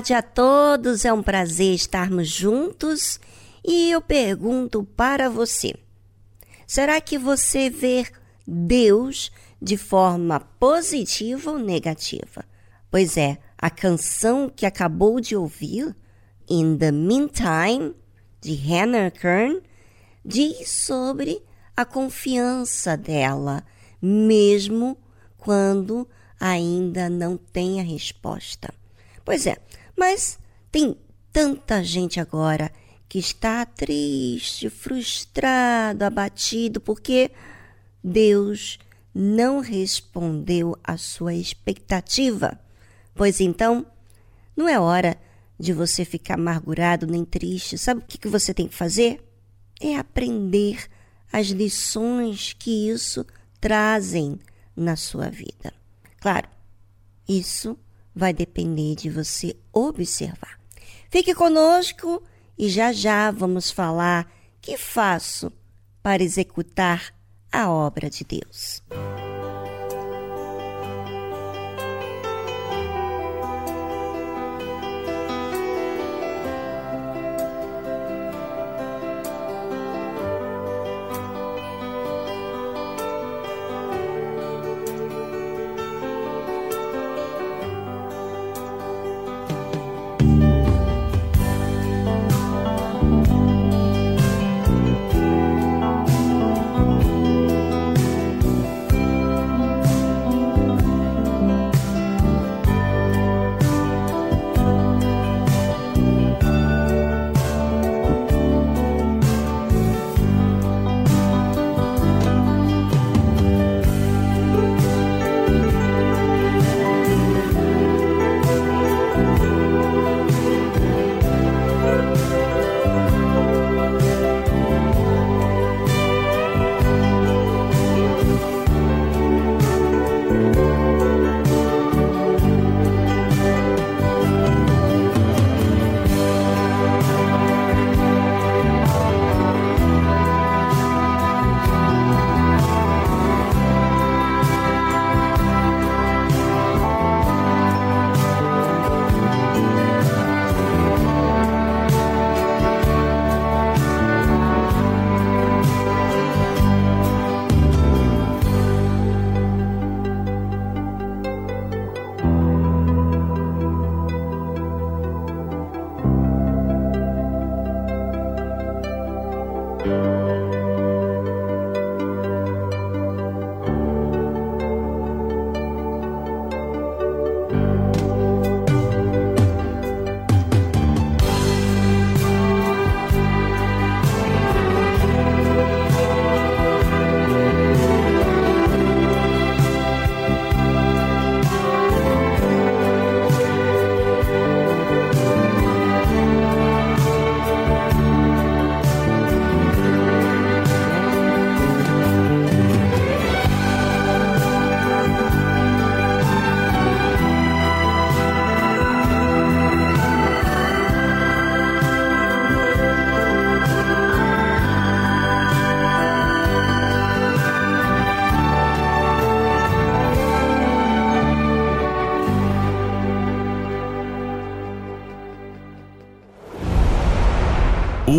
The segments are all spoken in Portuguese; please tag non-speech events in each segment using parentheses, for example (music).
Tarde a todos, é um prazer estarmos juntos e eu pergunto para você: será que você vê Deus de forma positiva ou negativa? Pois é, a canção que acabou de ouvir, In the Meantime, de Hannah Kern, diz sobre a confiança dela, mesmo quando ainda não tem a resposta. Pois é, mas tem tanta gente agora que está triste, frustrado, abatido, porque Deus não respondeu à sua expectativa. Pois então, não é hora de você ficar amargurado nem triste. Sabe o que você tem que fazer? É aprender as lições que isso trazem na sua vida. Claro, isso vai depender de você observar. Fique conosco e já já vamos falar que faço para executar a obra de Deus.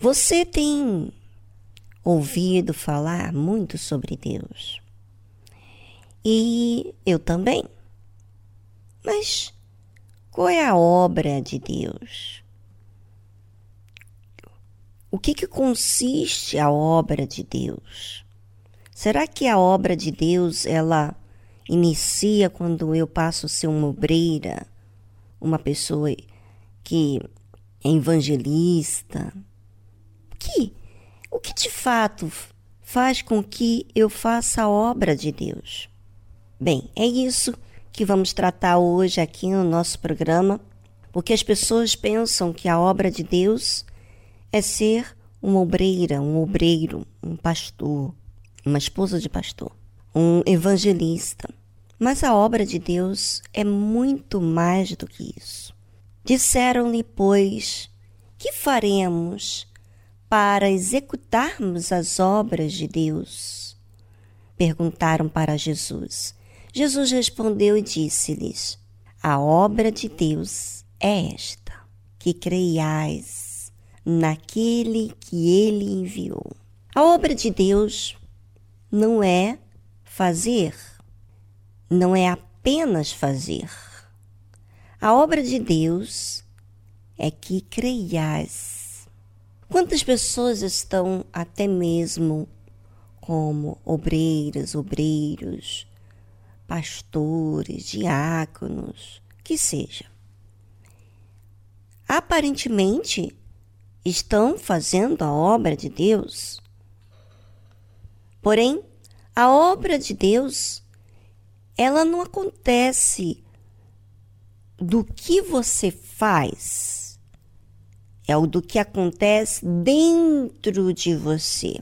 Você tem ouvido falar muito sobre Deus. E eu também. Mas qual é a obra de Deus? O que, que consiste a obra de Deus? Será que a obra de Deus ela inicia quando eu passo a ser uma obreira, uma pessoa que é evangelista, que o que de fato faz com que eu faça a obra de Deus? Bem, é isso que vamos tratar hoje aqui no nosso programa, porque as pessoas pensam que a obra de Deus é ser uma obreira, um obreiro, um pastor, uma esposa de pastor, um evangelista. Mas a obra de Deus é muito mais do que isso. Disseram-lhe, pois, que faremos para executarmos as obras de Deus? Perguntaram para Jesus. Jesus respondeu e disse-lhes: A obra de Deus é esta, que creiais naquele que ele enviou. A obra de Deus não é fazer, não é apenas fazer. A obra de Deus é que creiais. Quantas pessoas estão até mesmo como obreiras, obreiros, pastores, diáconos, que seja. Aparentemente estão fazendo a obra de Deus. Porém, a obra de Deus ela não acontece do que você faz, é o do que acontece dentro de você.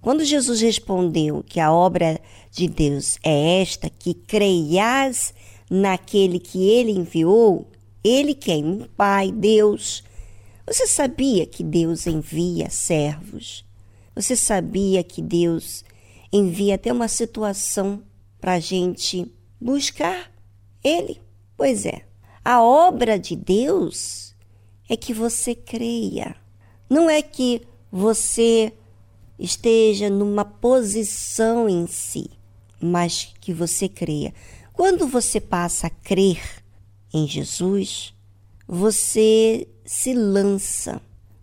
Quando Jesus respondeu que a obra de Deus é esta, que creias naquele que ele enviou, ele quem? O Pai, Deus. Você sabia que Deus envia servos? Você sabia que Deus envia até uma situação para a gente buscar Ele? Pois é, a obra de Deus é que você creia. Não é que você esteja numa posição em si, mas que você creia. Quando você passa a crer em Jesus, você se lança,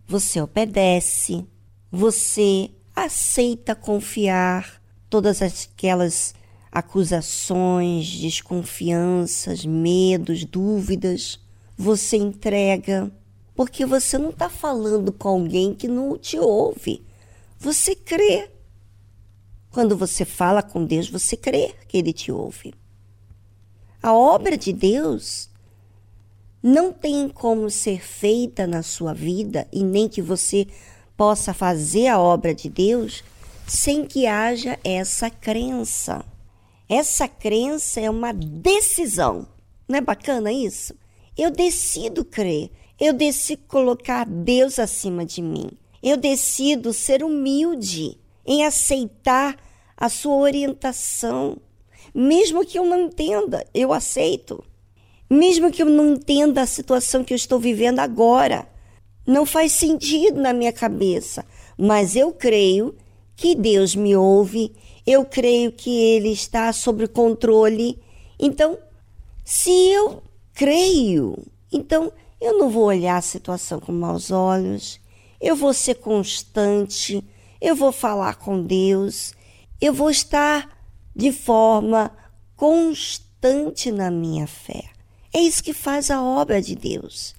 você obedece, você aceita confiar todas aquelas acusações, desconfianças, medos, dúvidas, você entrega, porque você não está falando com alguém que não te ouve. Você crê. Quando você fala com Deus, você crê que Ele te ouve. A obra de Deus não tem como ser feita na sua vida e nem que você possa fazer a obra de Deus sem que haja essa crença. Essa crença é uma decisão. Não é bacana isso? Eu decido crer. Eu decido colocar Deus acima de mim. Eu decido ser humilde em aceitar a sua orientação. Mesmo que eu não entenda, eu aceito. Mesmo que eu não entenda a situação que eu estou vivendo agora, não faz sentido na minha cabeça, mas eu creio que Deus me ouve, eu creio que Ele está sob controle. Então, se eu creio, então eu não vou olhar a situação com maus olhos, eu vou ser constante, eu vou falar com Deus, eu vou estar de forma constante na minha fé. É isso que faz a obra de Deus,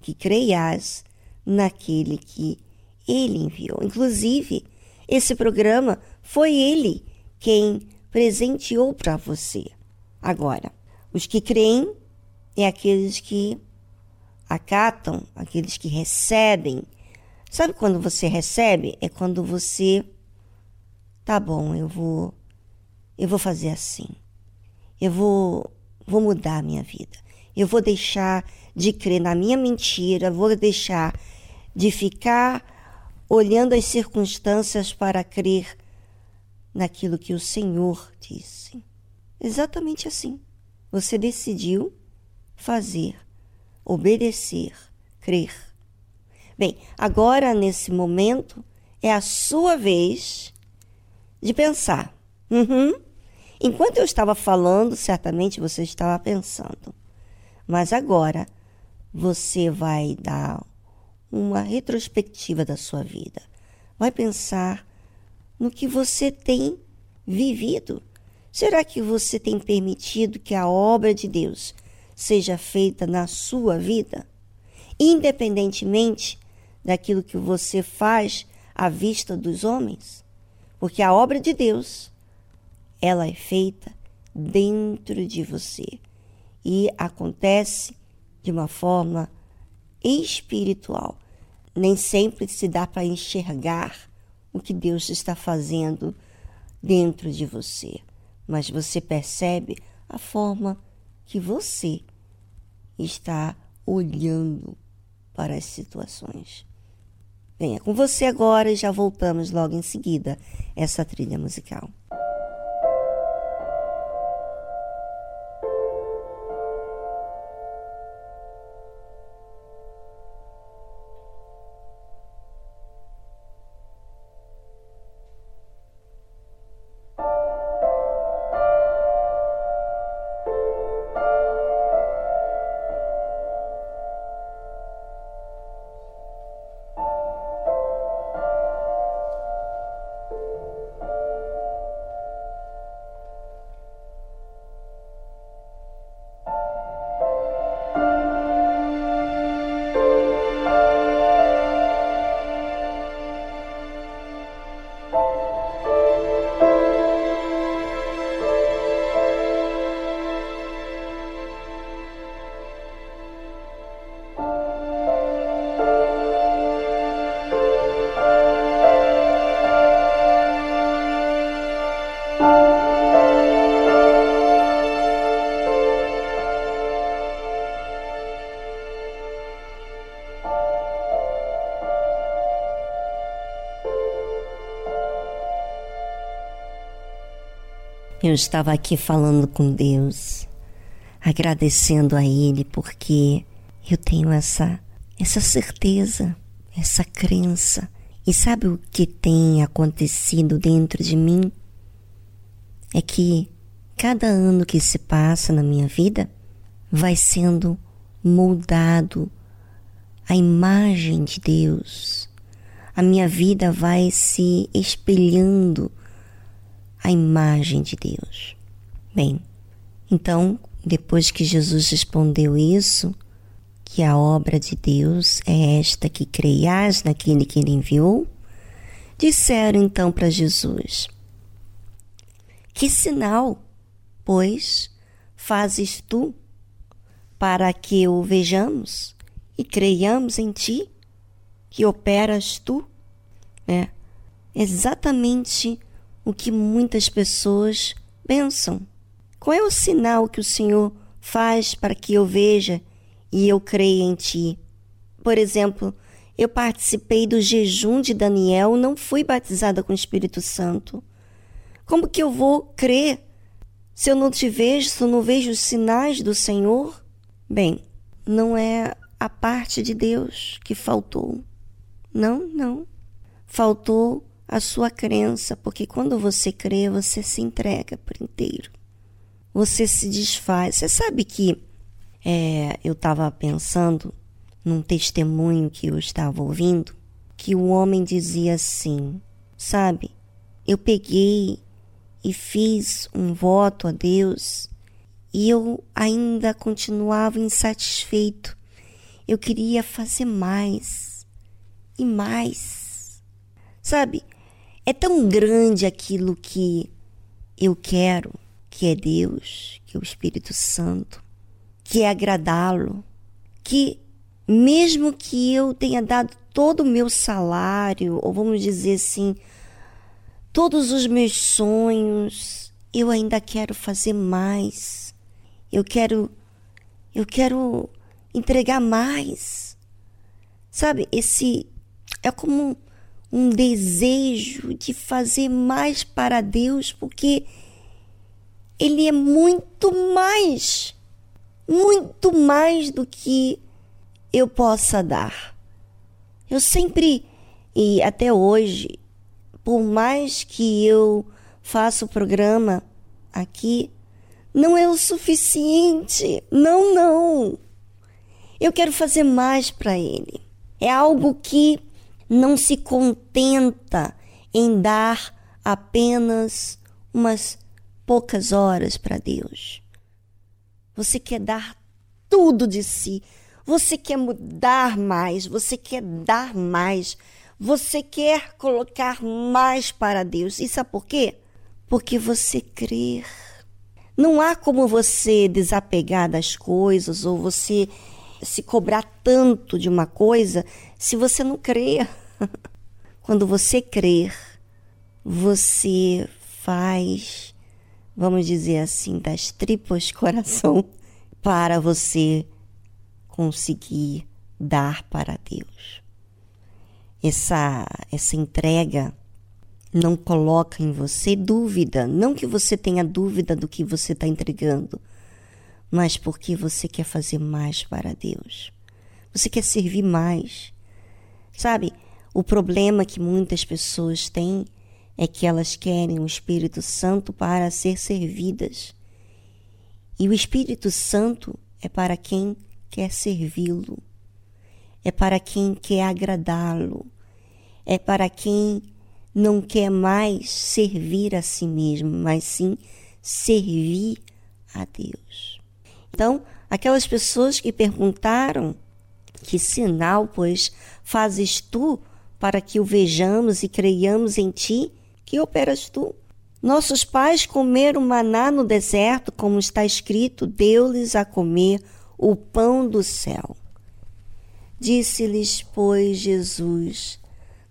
que creias naquele que ele enviou. Inclusive, esse programa foi ele quem presenteou para você. Agora, os que creem é aqueles que acatam, aqueles que recebem Sabe quando você recebe? É quando você tá bom, eu vou eu vou fazer assim. Eu vou vou mudar a minha vida. Eu vou deixar de crer na minha mentira, vou deixar de ficar olhando as circunstâncias para crer naquilo que o Senhor disse. Exatamente assim. Você decidiu fazer, obedecer, crer. Bem, agora nesse momento é a sua vez de pensar. Uhum. Enquanto eu estava falando, certamente você estava pensando. Mas agora você vai dar uma retrospectiva da sua vida. Vai pensar no que você tem vivido. Será que você tem permitido que a obra de Deus seja feita na sua vida? Independentemente daquilo que você faz à vista dos homens, porque a obra de Deus, ela é feita dentro de você e acontece de uma forma espiritual. nem sempre se dá para enxergar o que Deus está fazendo dentro de você, mas você percebe a forma que você está olhando para as situações. Venha com você agora e já voltamos logo em seguida essa trilha musical. Estava aqui falando com Deus, agradecendo a Ele porque eu tenho essa essa certeza, essa crença. E sabe o que tem acontecido dentro de mim? É que cada ano que se passa na minha vida vai sendo moldado a imagem de Deus. A minha vida vai se espelhando a imagem de Deus. Bem, então, depois que Jesus respondeu isso, que a obra de Deus é esta que creias naquele que ele enviou, disseram então para Jesus: Que sinal, pois, fazes tu para que o vejamos e creiamos em ti, que operas tu? É exatamente o que muitas pessoas pensam. Qual é o sinal que o Senhor faz para que eu veja e eu creia em Ti? Por exemplo, eu participei do jejum de Daniel, não fui batizada com o Espírito Santo. Como que eu vou crer se eu não te vejo, se eu não vejo os sinais do Senhor? Bem, não é a parte de Deus que faltou. Não, não. Faltou a sua crença, porque quando você crê, você se entrega por inteiro. Você se desfaz. Você sabe que é, eu estava pensando num testemunho que eu estava ouvindo, que o homem dizia assim: Sabe, eu peguei e fiz um voto a Deus e eu ainda continuava insatisfeito. Eu queria fazer mais e mais. Sabe, é tão grande aquilo que eu quero, que é Deus, que é o Espírito Santo, que é agradá-lo, que mesmo que eu tenha dado todo o meu salário, ou vamos dizer assim, todos os meus sonhos, eu ainda quero fazer mais. Eu quero eu quero entregar mais. Sabe, esse é como um desejo de fazer mais para Deus, porque Ele é muito mais, muito mais do que eu possa dar. Eu sempre, e até hoje, por mais que eu faça o programa aqui, não é o suficiente. Não, não. Eu quero fazer mais para Ele. É algo que não se contenta em dar apenas umas poucas horas para Deus. Você quer dar tudo de si. Você quer mudar mais, você quer dar mais, você quer colocar mais para Deus. E sabe por quê? Porque você crê. Não há como você desapegar das coisas ou você se cobrar tanto de uma coisa se você não crer. (laughs) Quando você crer, você faz, vamos dizer assim, das tripas coração (laughs) para você conseguir dar para Deus. Essa essa entrega não coloca em você dúvida, não que você tenha dúvida do que você está entregando, mas porque você quer fazer mais para Deus. Você quer servir mais. Sabe, o problema que muitas pessoas têm é que elas querem o Espírito Santo para ser servidas. E o Espírito Santo é para quem quer servi-lo, é para quem quer agradá-lo, é para quem não quer mais servir a si mesmo, mas sim servir a Deus. Então, aquelas pessoas que perguntaram que sinal, pois, fazes tu para que o vejamos e creiamos em ti? Que operas tu? Nossos pais comeram maná no deserto, como está escrito, deu-lhes a comer o pão do céu. Disse-lhes, pois, Jesus: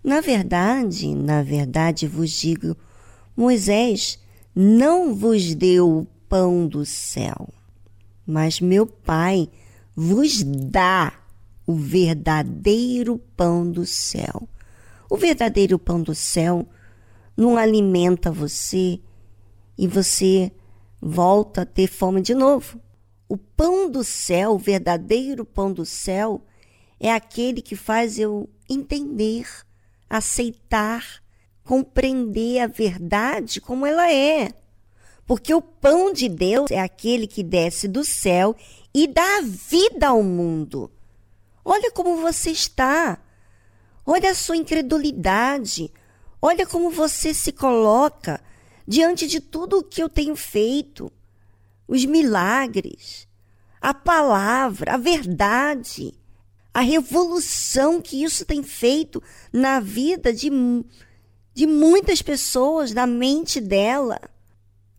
na verdade, na verdade vos digo, Moisés não vos deu o pão do céu, mas meu Pai vos dá o verdadeiro pão do céu. O verdadeiro pão do céu não alimenta você e você volta a ter fome de novo. O pão do céu, o verdadeiro pão do céu, é aquele que faz eu entender aceitar, compreender a verdade como ela é. Porque o pão de Deus é aquele que desce do céu e dá vida ao mundo. Olha como você está. Olha a sua incredulidade. Olha como você se coloca diante de tudo o que eu tenho feito. Os milagres, a palavra, a verdade a revolução que isso tem feito na vida de, de muitas pessoas, na mente dela.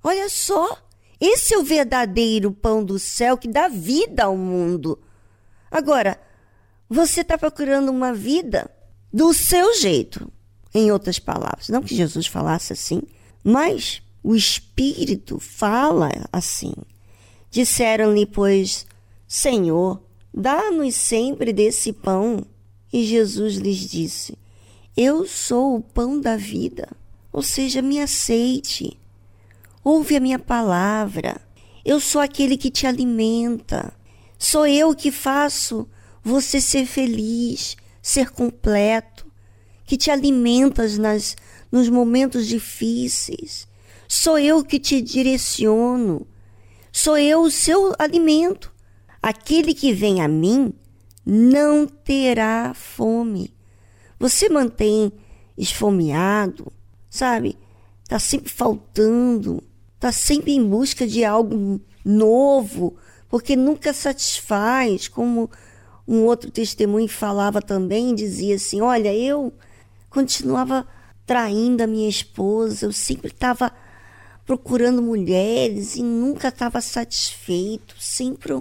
Olha só, esse é o verdadeiro pão do céu que dá vida ao mundo. Agora, você está procurando uma vida do seu jeito, em outras palavras. Não que Jesus falasse assim, mas o Espírito fala assim. Disseram-lhe, pois, Senhor, Dá-nos sempre desse pão. E Jesus lhes disse: Eu sou o pão da vida. Ou seja, me aceite. Ouve a minha palavra. Eu sou aquele que te alimenta. Sou eu que faço você ser feliz, ser completo, que te alimentas nas, nos momentos difíceis. Sou eu que te direciono. Sou eu o seu alimento. Aquele que vem a mim não terá fome. Você mantém esfomeado, sabe? Está sempre faltando, está sempre em busca de algo novo, porque nunca satisfaz. Como um outro testemunho falava também, dizia assim: Olha, eu continuava traindo a minha esposa, eu sempre estava procurando mulheres e nunca estava satisfeito, sempre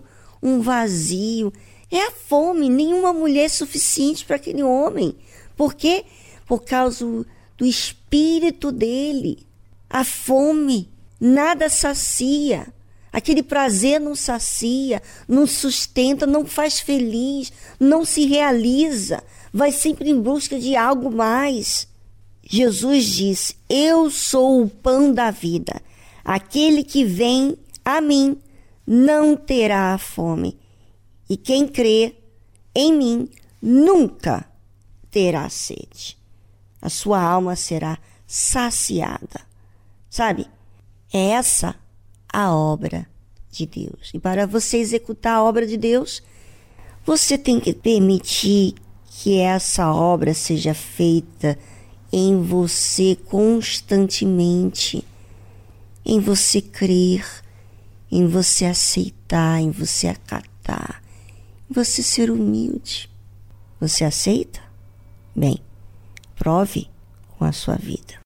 um vazio. É a fome, nenhuma mulher é suficiente para aquele homem. Por quê? Por causa do espírito dele. A fome nada sacia. Aquele prazer não sacia, não sustenta, não faz feliz, não se realiza, vai sempre em busca de algo mais. Jesus disse: Eu sou o pão da vida. Aquele que vem a mim não terá fome, e quem crê em mim nunca terá sede. A sua alma será saciada. Sabe? É essa a obra de Deus. E para você executar a obra de Deus, você tem que permitir que essa obra seja feita em você constantemente, em você crer, em você aceitar, em você acatar, em você ser humilde. Você aceita? Bem, prove com a sua vida.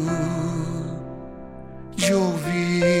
de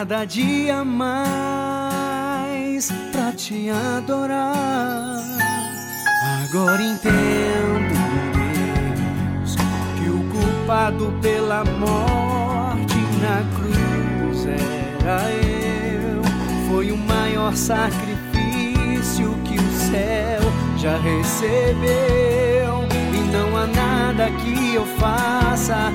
cada dia mais pra te adorar. Agora entendo, Deus, que o culpado pela morte na cruz era eu. Foi o maior sacrifício que o céu já recebeu. E não há nada que eu faça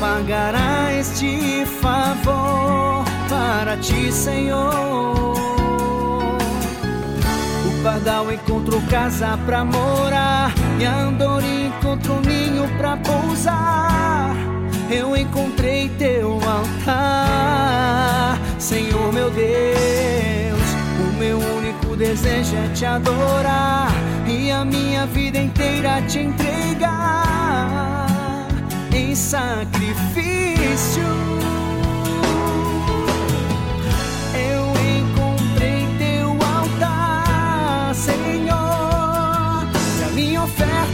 pagará este favor para ti, Senhor. O pardal encontrou casa para morar, e a andorinha encontrou ninho para pousar. Eu encontrei teu altar, Senhor meu Deus. O meu único desejo é te adorar e a minha vida inteira te entregar em sacrifício.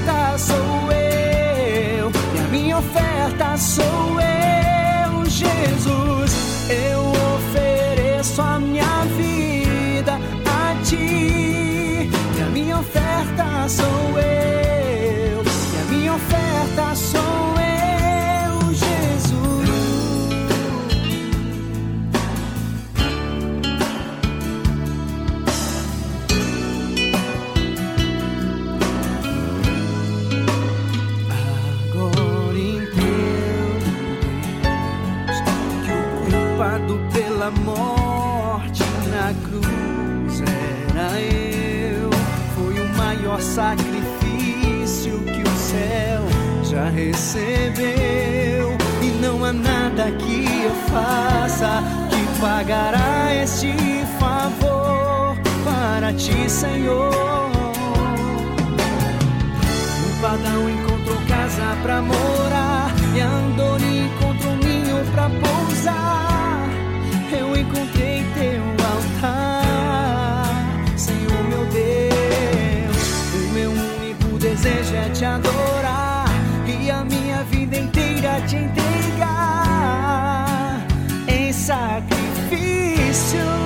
Oferta sou eu, e a minha oferta sou eu, Jesus. Eu ofereço a minha vida a ti, e a minha oferta sou eu, ti, Senhor. O pagão encontrou casa pra morar E Andoni encontrou um ninho pra pousar. Eu encontrei teu altar. Senhor meu Deus O meu único desejo é te adorar E a minha vida inteira te entregar. Em sacrifício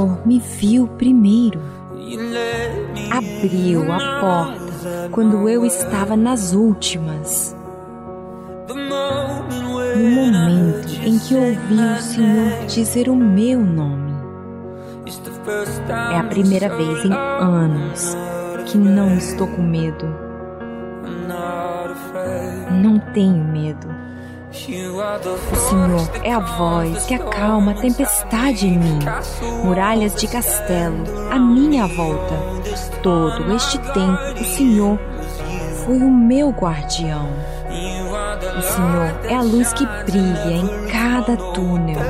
Senhor me viu primeiro. Abriu a porta quando eu estava nas últimas. No momento em que ouvi o Senhor dizer o meu nome. É a primeira vez em anos que não estou com medo. Não tenho medo. O Senhor é a voz que acalma a tempestade em mim, muralhas de castelo à minha volta. Todo este tempo, o Senhor foi o meu guardião. O Senhor é a luz que brilha em cada túnel.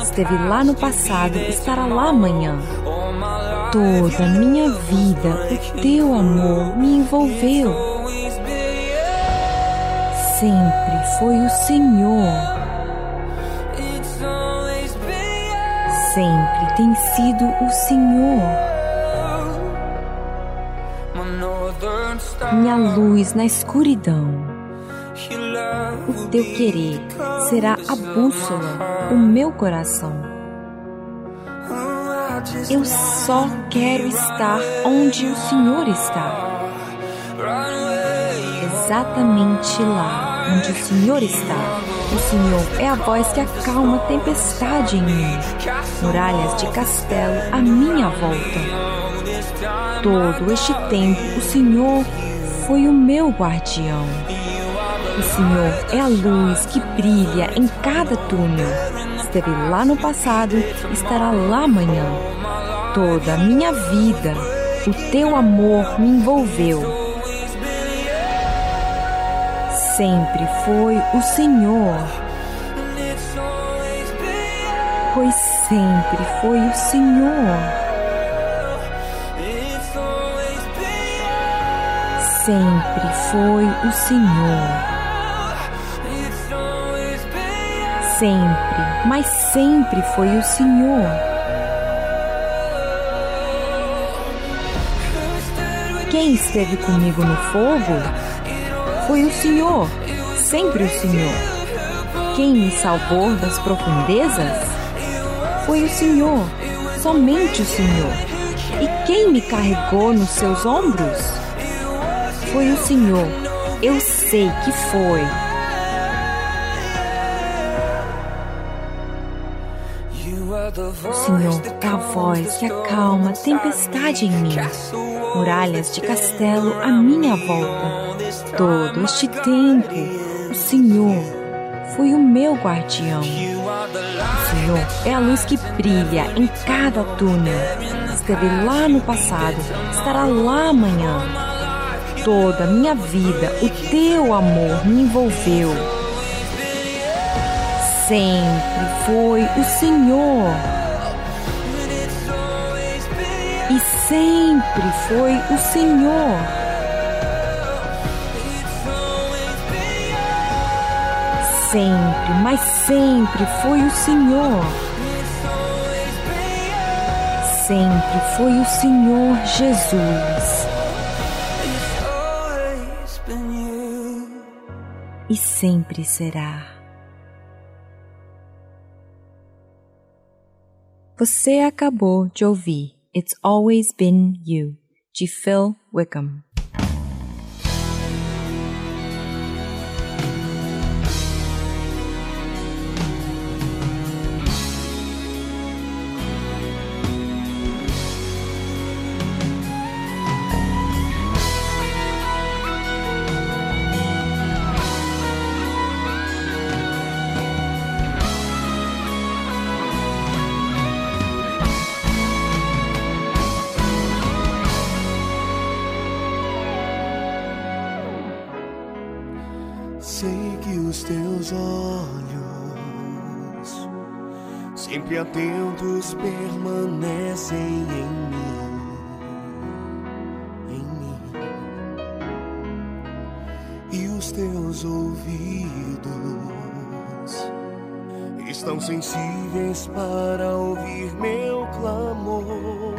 Esteve lá no passado, estará lá amanhã. Toda minha vida, o teu amor me envolveu sempre foi o Senhor. Sempre tem sido o Senhor. Minha luz na escuridão. O teu querer será a bússola do meu coração. Eu só quero estar onde o Senhor está exatamente lá onde o Senhor está. O Senhor é a voz que acalma a tempestade em mim, muralhas de castelo à minha volta. Todo este tempo, o Senhor foi o meu guardião. O Senhor é a luz que brilha em cada túnel. Esteve lá no passado, estará lá amanhã. Toda a minha vida, o teu amor me envolveu sempre foi o Senhor. pois sempre foi o Senhor. Sempre foi o Senhor. Sempre, mas sempre foi o Senhor. Quem esteve comigo no fogo foi o Senhor, sempre o Senhor. Quem me salvou das profundezas foi o Senhor, somente o Senhor. E quem me carregou nos seus ombros foi o Senhor. Eu sei que foi. O Senhor é a voz que acalma tempestade em mim, muralhas de castelo à minha volta. Todo este tempo, o Senhor foi o meu guardião. O Senhor é a luz que brilha em cada túnel. Esteve lá no passado, estará lá amanhã. Toda a minha vida, o teu amor me envolveu. Sempre foi o Senhor. E sempre foi o Senhor. Sempre, mas sempre foi o Senhor. Sempre foi o Senhor Jesus. E sempre será. Você acabou de ouvir It's Always Been You, de Phil Wickham. Teus olhos, sempre atentos, permanecem em mim. Em mim. E os teus ouvidos estão sensíveis para ouvir meu clamor.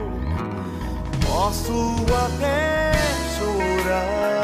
Posso até chorar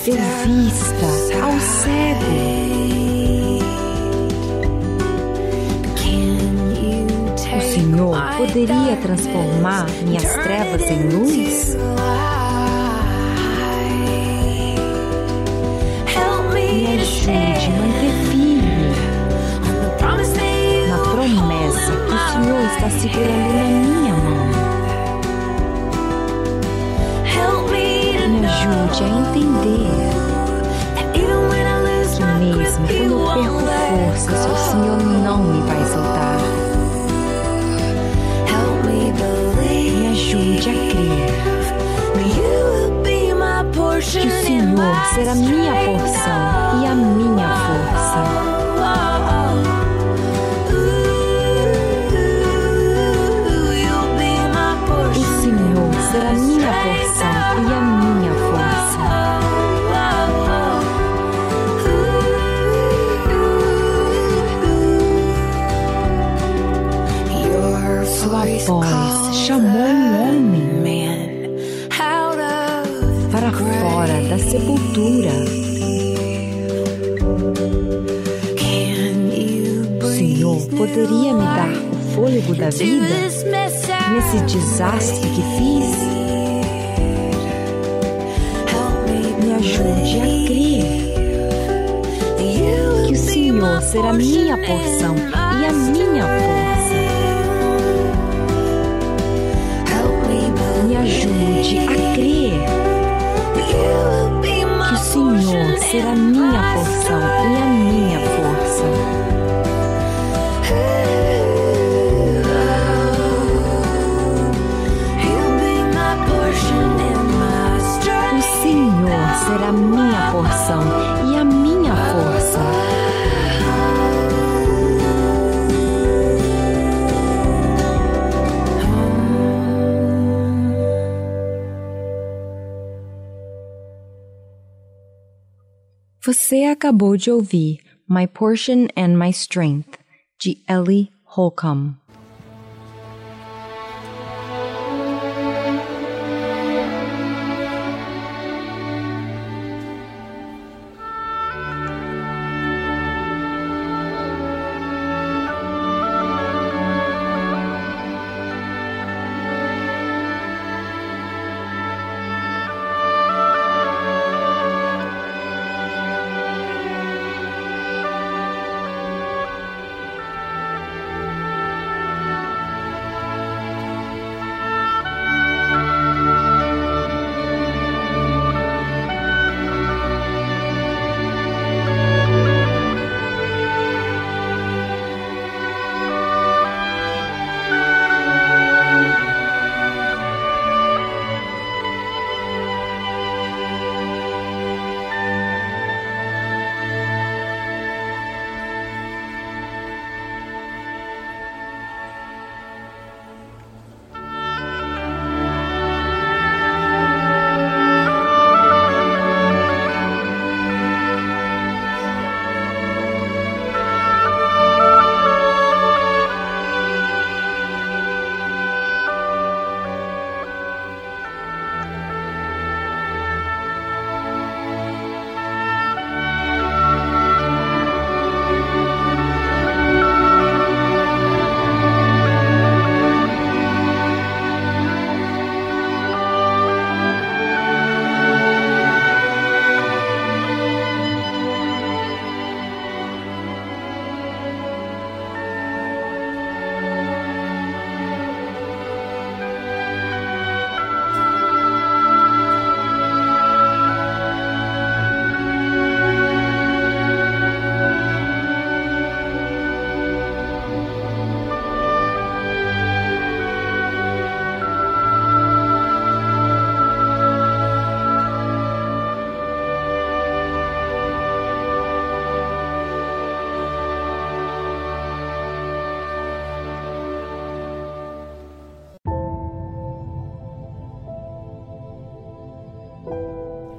deu vista ao cego. O Senhor poderia transformar minhas trevas em luz? Me ajude manter firme na promessa que o Senhor está segurando Senhor será minha porção e a minha força. O Senhor será minha porção fôlego da vida nesse desastre que fiz? Me ajude a crer que o Senhor será minha porção e a minha força. Me ajude a crer que o Senhor será minha porção e a minha força. Porção e a minha força. Você acabou de ouvir My Portion and My Strength, de Ellie Holcomb.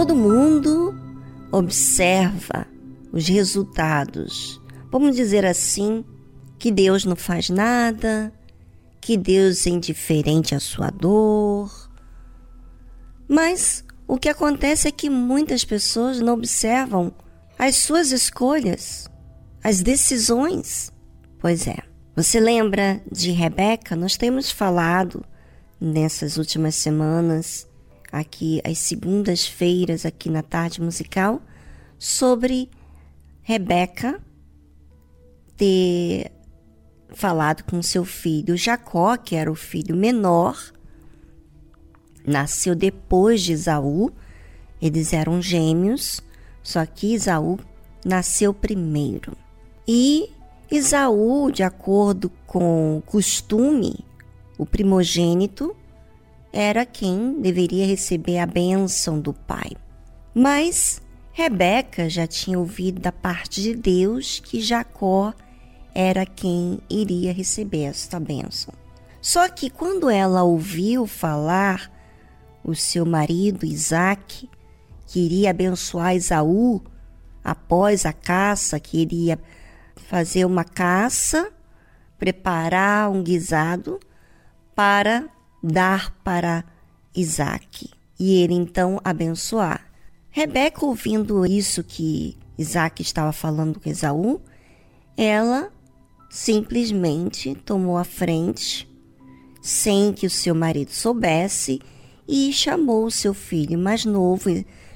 Todo mundo observa os resultados. Vamos dizer assim, que Deus não faz nada, que Deus é indiferente à sua dor. Mas o que acontece é que muitas pessoas não observam as suas escolhas, as decisões. Pois é. Você lembra de Rebeca? Nós temos falado nessas últimas semanas aqui às segundas-feiras, aqui na tarde musical, sobre Rebeca ter falado com seu filho Jacó, que era o filho menor, nasceu depois de Isaú, eles eram gêmeos, só que Isaú nasceu primeiro. E Isaú, de acordo com o costume, o primogênito, era quem deveria receber a bênção do pai. Mas Rebeca já tinha ouvido da parte de Deus que Jacó era quem iria receber esta bênção. Só que quando ela ouviu falar o seu marido Isaac, que iria abençoar Esaú após a caça, que iria fazer uma caça, preparar um guisado para dar para Isaac e ele então abençoar. Rebeca, ouvindo isso que Isaac estava falando com Esaú, ela simplesmente tomou a frente, sem que o seu marido soubesse, e chamou o seu filho mais novo,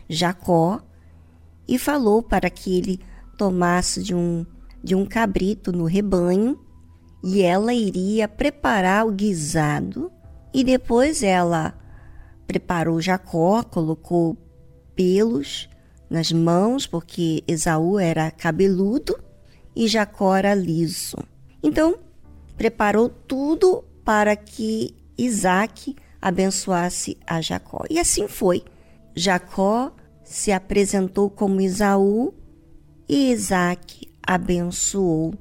Jacó, e falou para que ele tomasse de um, de um cabrito no rebanho, e ela iria preparar o guisado e depois ela preparou Jacó, colocou pelos nas mãos, porque Esaú era cabeludo e Jacó era liso. Então, preparou tudo para que Isaac abençoasse a Jacó. E assim foi. Jacó se apresentou como Esaú e Isaac abençoou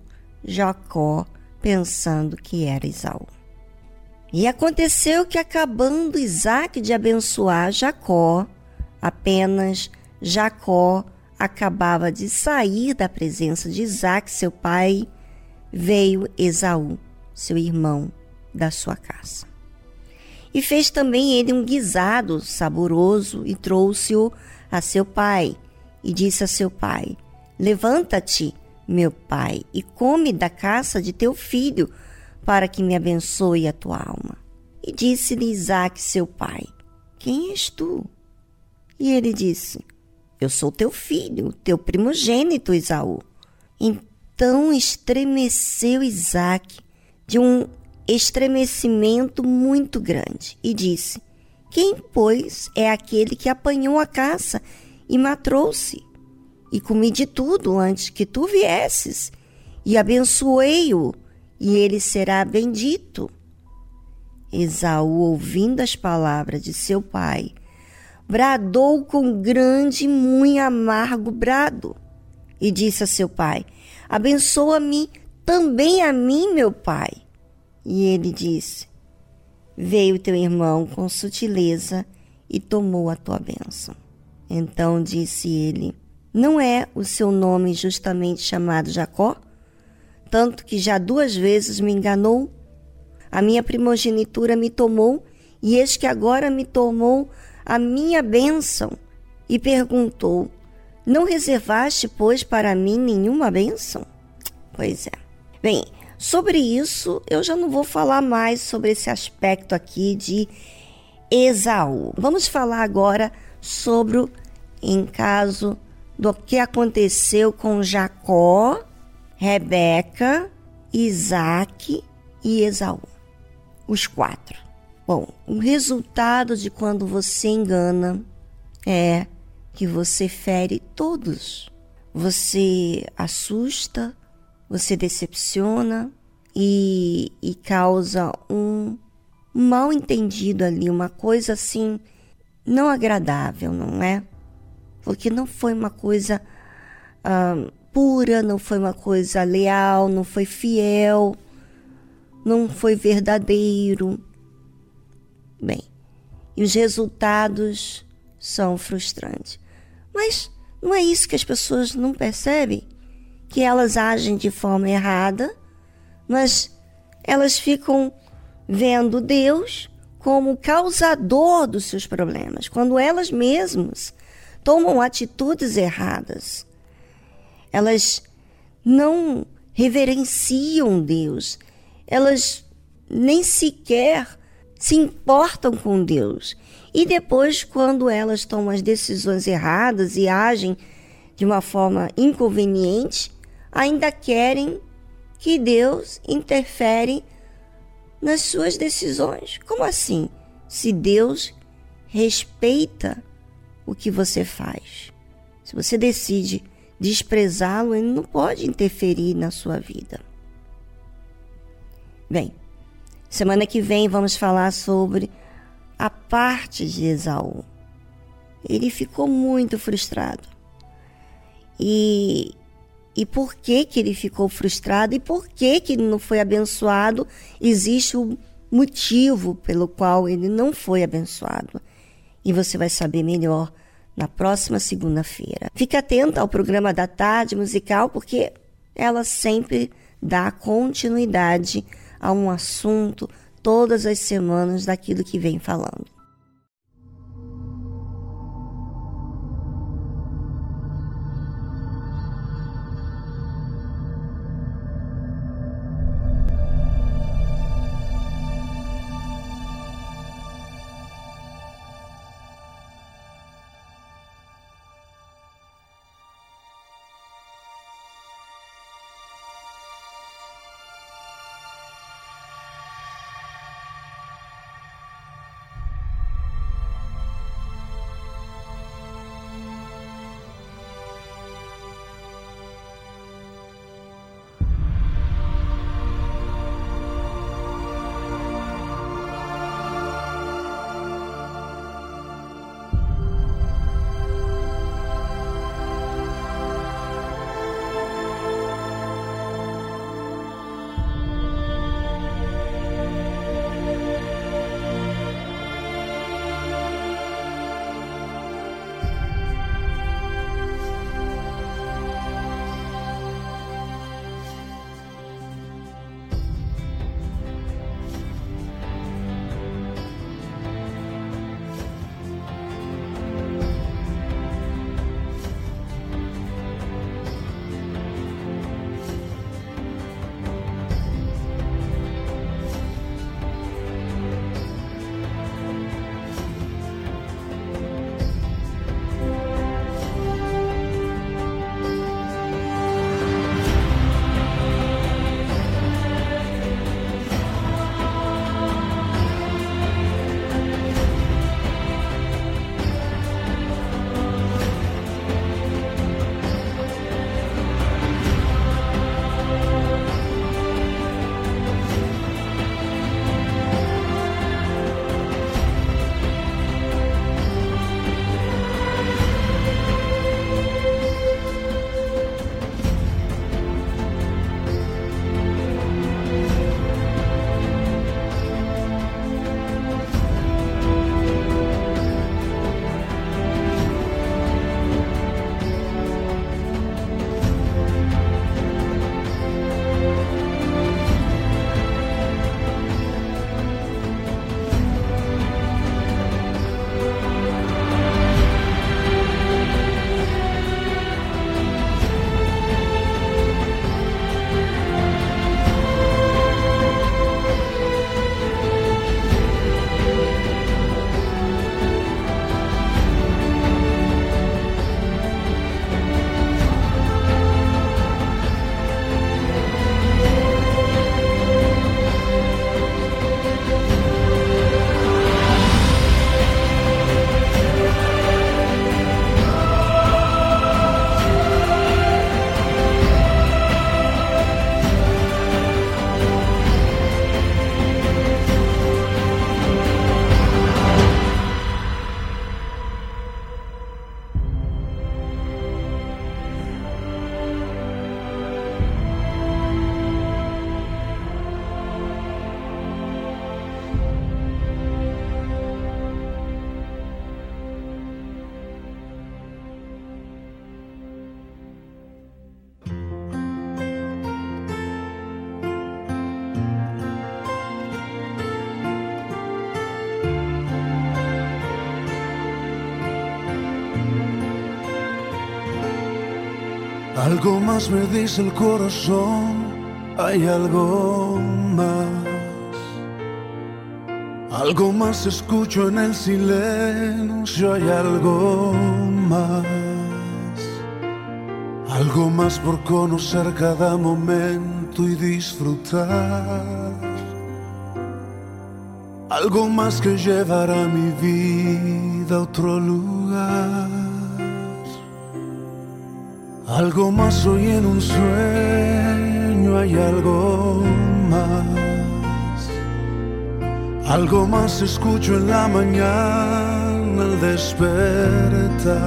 Jacó, pensando que era Esaú. E aconteceu que, acabando Isaac de abençoar Jacó, apenas Jacó acabava de sair da presença de Isaac, seu pai, veio Esaú, seu irmão, da sua casa. E fez também ele um guisado saboroso e trouxe-o a seu pai, e disse a seu pai: Levanta-te, meu pai, e come da caça de teu filho, para que me abençoe a tua alma. E disse-lhe Isaac, seu pai: Quem és tu? E ele disse: Eu sou teu filho, teu primogênito Isaú. Então estremeceu Isaac de um estremecimento muito grande e disse: Quem, pois, é aquele que apanhou a caça e matou-se? E comi de tudo antes que tu viesses, e abençoei-o e ele será bendito. Esaú, ouvindo as palavras de seu pai, bradou com grande e muito amargo brado e disse a seu pai: Abençoa-me também a mim, meu pai. E ele disse: Veio teu irmão com sutileza e tomou a tua bênção. Então disse ele: Não é o seu nome justamente chamado Jacó? Tanto que já duas vezes me enganou. A minha primogenitura me tomou, e eis que agora me tomou a minha bênção. E perguntou: Não reservaste, pois, para mim nenhuma bênção? Pois é. Bem, sobre isso eu já não vou falar mais sobre esse aspecto aqui de Esaú. Vamos falar agora sobre em caso do que aconteceu com Jacó, Rebeca, Isaac e Esaú. Os quatro. Bom, o resultado de quando você engana é que você fere todos. Você assusta, você decepciona e, e causa um mal entendido ali, uma coisa assim não agradável, não é? Porque não foi uma coisa ah, pura, não foi uma coisa leal, não foi fiel, não foi verdadeiro. Bem, e os resultados são frustrantes. Mas não é isso que as pessoas não percebem? Que elas agem de forma errada, mas elas ficam vendo Deus como causador dos seus problemas, quando elas mesmas tomam atitudes erradas. Elas não reverenciam Deus, elas nem sequer se importam com Deus. E depois, quando elas tomam as decisões erradas e agem de uma forma inconveniente, ainda querem que Deus interfere nas suas decisões. Como assim? Se Deus respeita o que você faz. Se você decide desprezá-lo, ele não pode interferir na sua vida. Bem, semana que vem vamos falar sobre a parte de Esaú. Ele ficou muito frustrado. E, e por que, que ele ficou frustrado e por que, que ele não foi abençoado? Existe um motivo pelo qual ele não foi abençoado e você vai saber melhor na próxima segunda-feira. Fique atento ao programa da tarde musical, porque ela sempre dá continuidade a um assunto todas as semanas daquilo que vem falando. Algo más me dice el corazón, hay algo más. Algo más escucho en el silencio, hay algo más. Algo más por conocer cada momento y disfrutar. Algo más que llevará mi vida a otro lugar. Algo más hoy en un sueño, hay algo más. Algo más escucho en la mañana al despertar.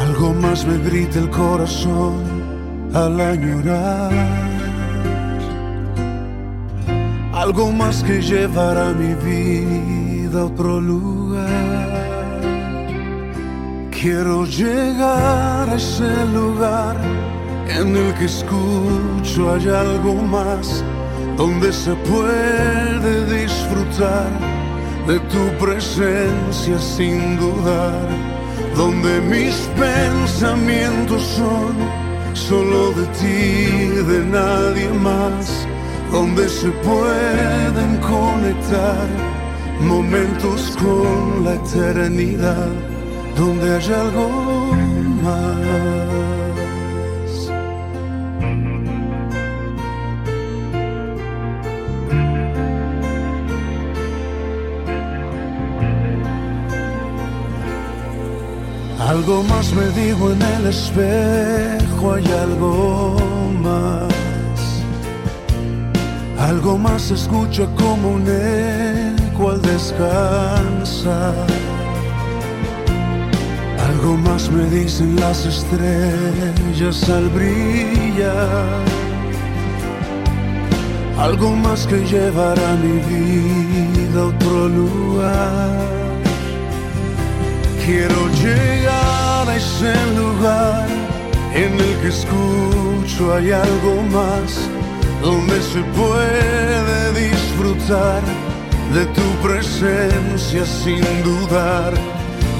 Algo más me grita el corazón al añorar. Algo más que llevará mi vida a otro lugar. Quiero llegar a ese lugar en el que escucho hay algo más, donde se puede disfrutar de tu presencia sin dudar, donde mis pensamientos son solo de ti, de nadie más, donde se pueden conectar momentos con la eternidad donde hay algo más. Algo más me digo en el espejo, hay algo más. Algo más escucho como un eco al descansar. Algo más me dicen las estrellas al brillar. Algo más que llevará mi vida a otro lugar. Quiero llegar a ese lugar en el que escucho hay algo más, donde se puede disfrutar de tu presencia sin dudar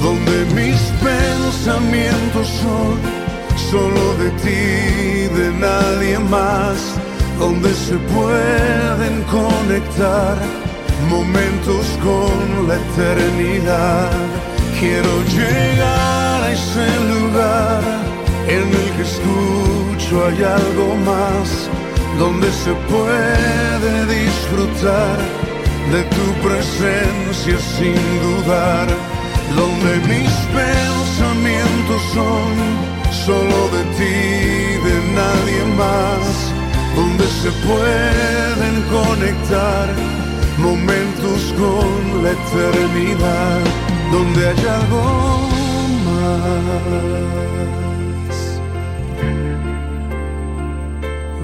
donde mis pensamientos son solo de ti, de nadie más, donde se pueden conectar momentos con la eternidad. Quiero llegar a ese lugar en el que escucho hay algo más, donde se puede disfrutar de tu presencia sin dudar donde mis pensamientos son solo de ti, de nadie más, donde se pueden conectar momentos con la eternidad, donde hay algo más,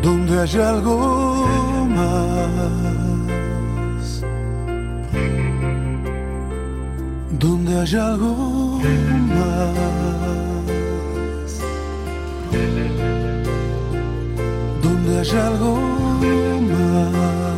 donde hay algo más. Donde hay algo más, donde hay algo más.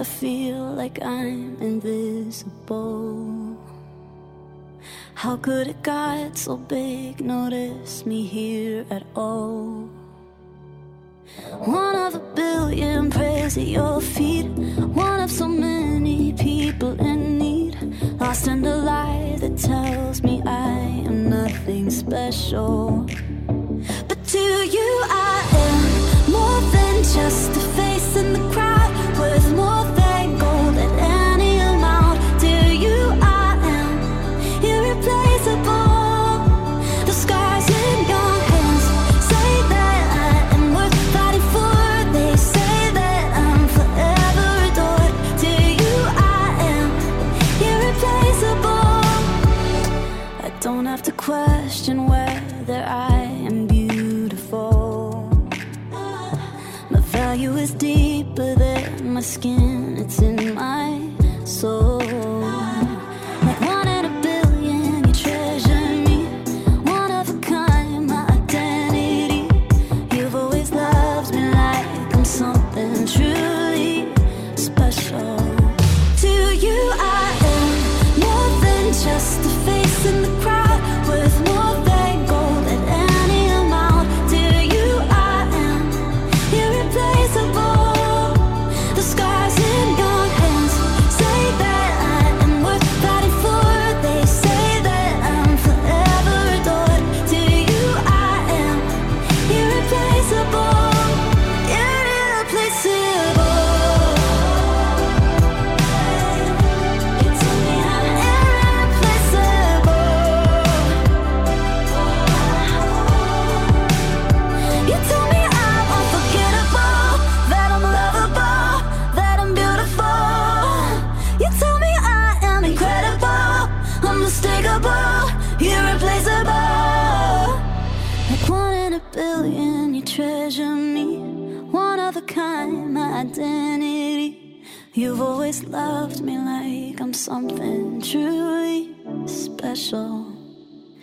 I feel like I'm invisible. How could it God so big? Notice me here at all. One of a billion prayers at your feet. One of so many people in need. Lost in the lie that tells me I am nothing special. But to you, I am more than just a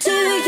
to you.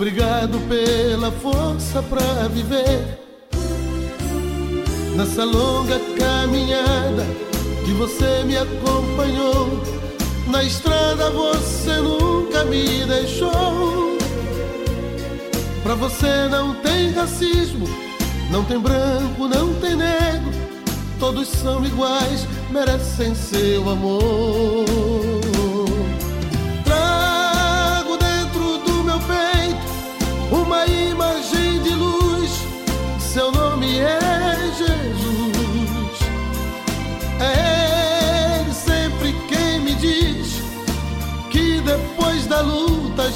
Obrigado pela força pra viver. Nessa longa caminhada que você me acompanhou, na estrada você nunca me deixou. Pra você não tem racismo, não tem branco, não tem negro. Todos são iguais, merecem seu amor.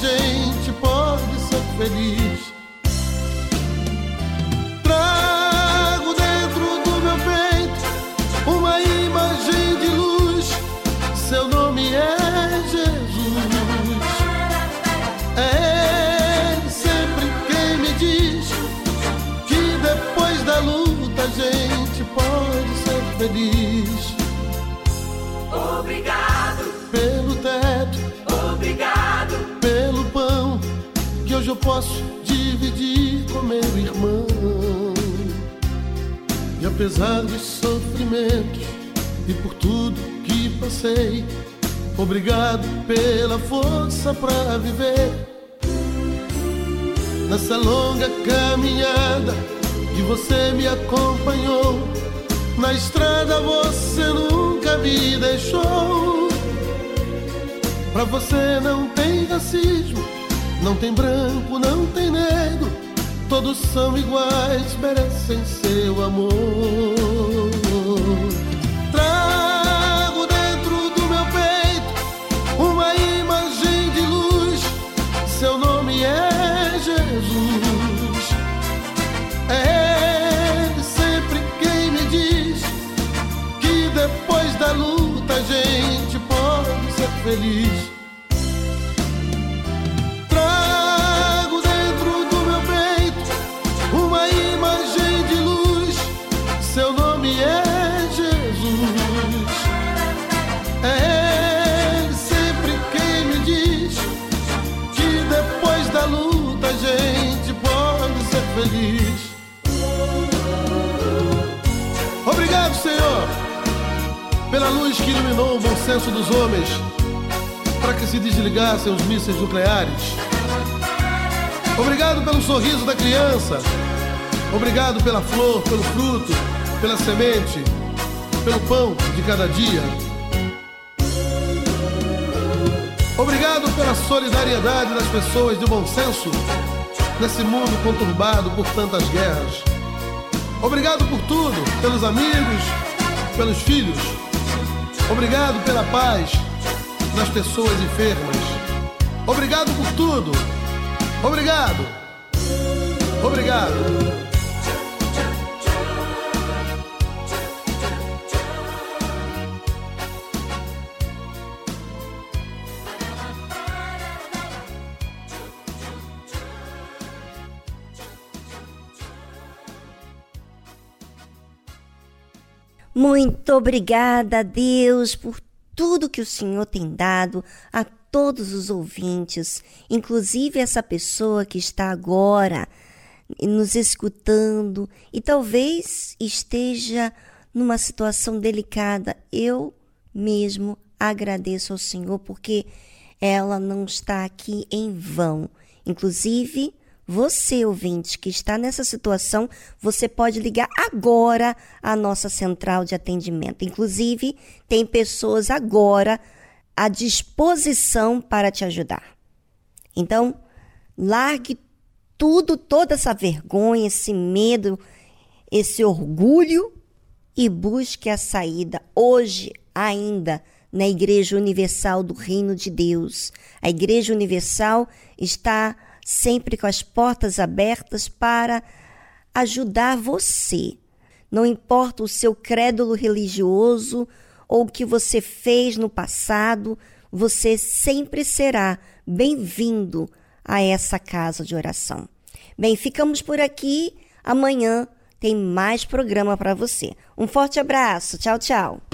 gente pode ser feliz. Trago dentro do meu peito uma imagem de luz, seu nome é Jesus. É Ele sempre quem me diz que depois da luta a gente pode ser feliz. Obrigado pelo teto posso dividir com meu irmão. E apesar dos sofrimentos e por tudo que passei, obrigado pela força pra viver. Nessa longa caminhada que você me acompanhou, na estrada você nunca me deixou. Pra você não tem racismo, não tem branco, não tem negro. Todos são iguais, merecem seu amor. Iluminou o bom senso dos homens para que se desligassem os mísseis nucleares. Obrigado pelo sorriso da criança. Obrigado pela flor, pelo fruto, pela semente, pelo pão de cada dia. Obrigado pela solidariedade das pessoas de bom senso nesse mundo conturbado por tantas guerras. Obrigado por tudo, pelos amigos, pelos filhos. Obrigado pela paz das pessoas enfermas. Obrigado por tudo. Obrigado. Obrigado. Muito obrigada Deus por tudo que o Senhor tem dado a todos os ouvintes, inclusive essa pessoa que está agora nos escutando e talvez esteja numa situação delicada. Eu mesmo agradeço ao Senhor porque ela não está aqui em vão. Inclusive, você, ouvinte, que está nessa situação, você pode ligar agora à nossa central de atendimento. Inclusive, tem pessoas agora à disposição para te ajudar. Então, largue tudo, toda essa vergonha, esse medo, esse orgulho e busque a saída hoje ainda na Igreja Universal do Reino de Deus. A Igreja Universal está sempre com as portas abertas para ajudar você. Não importa o seu crédulo religioso ou o que você fez no passado, você sempre será bem-vindo a essa casa de oração. Bem, ficamos por aqui. Amanhã tem mais programa para você. Um forte abraço. Tchau, tchau.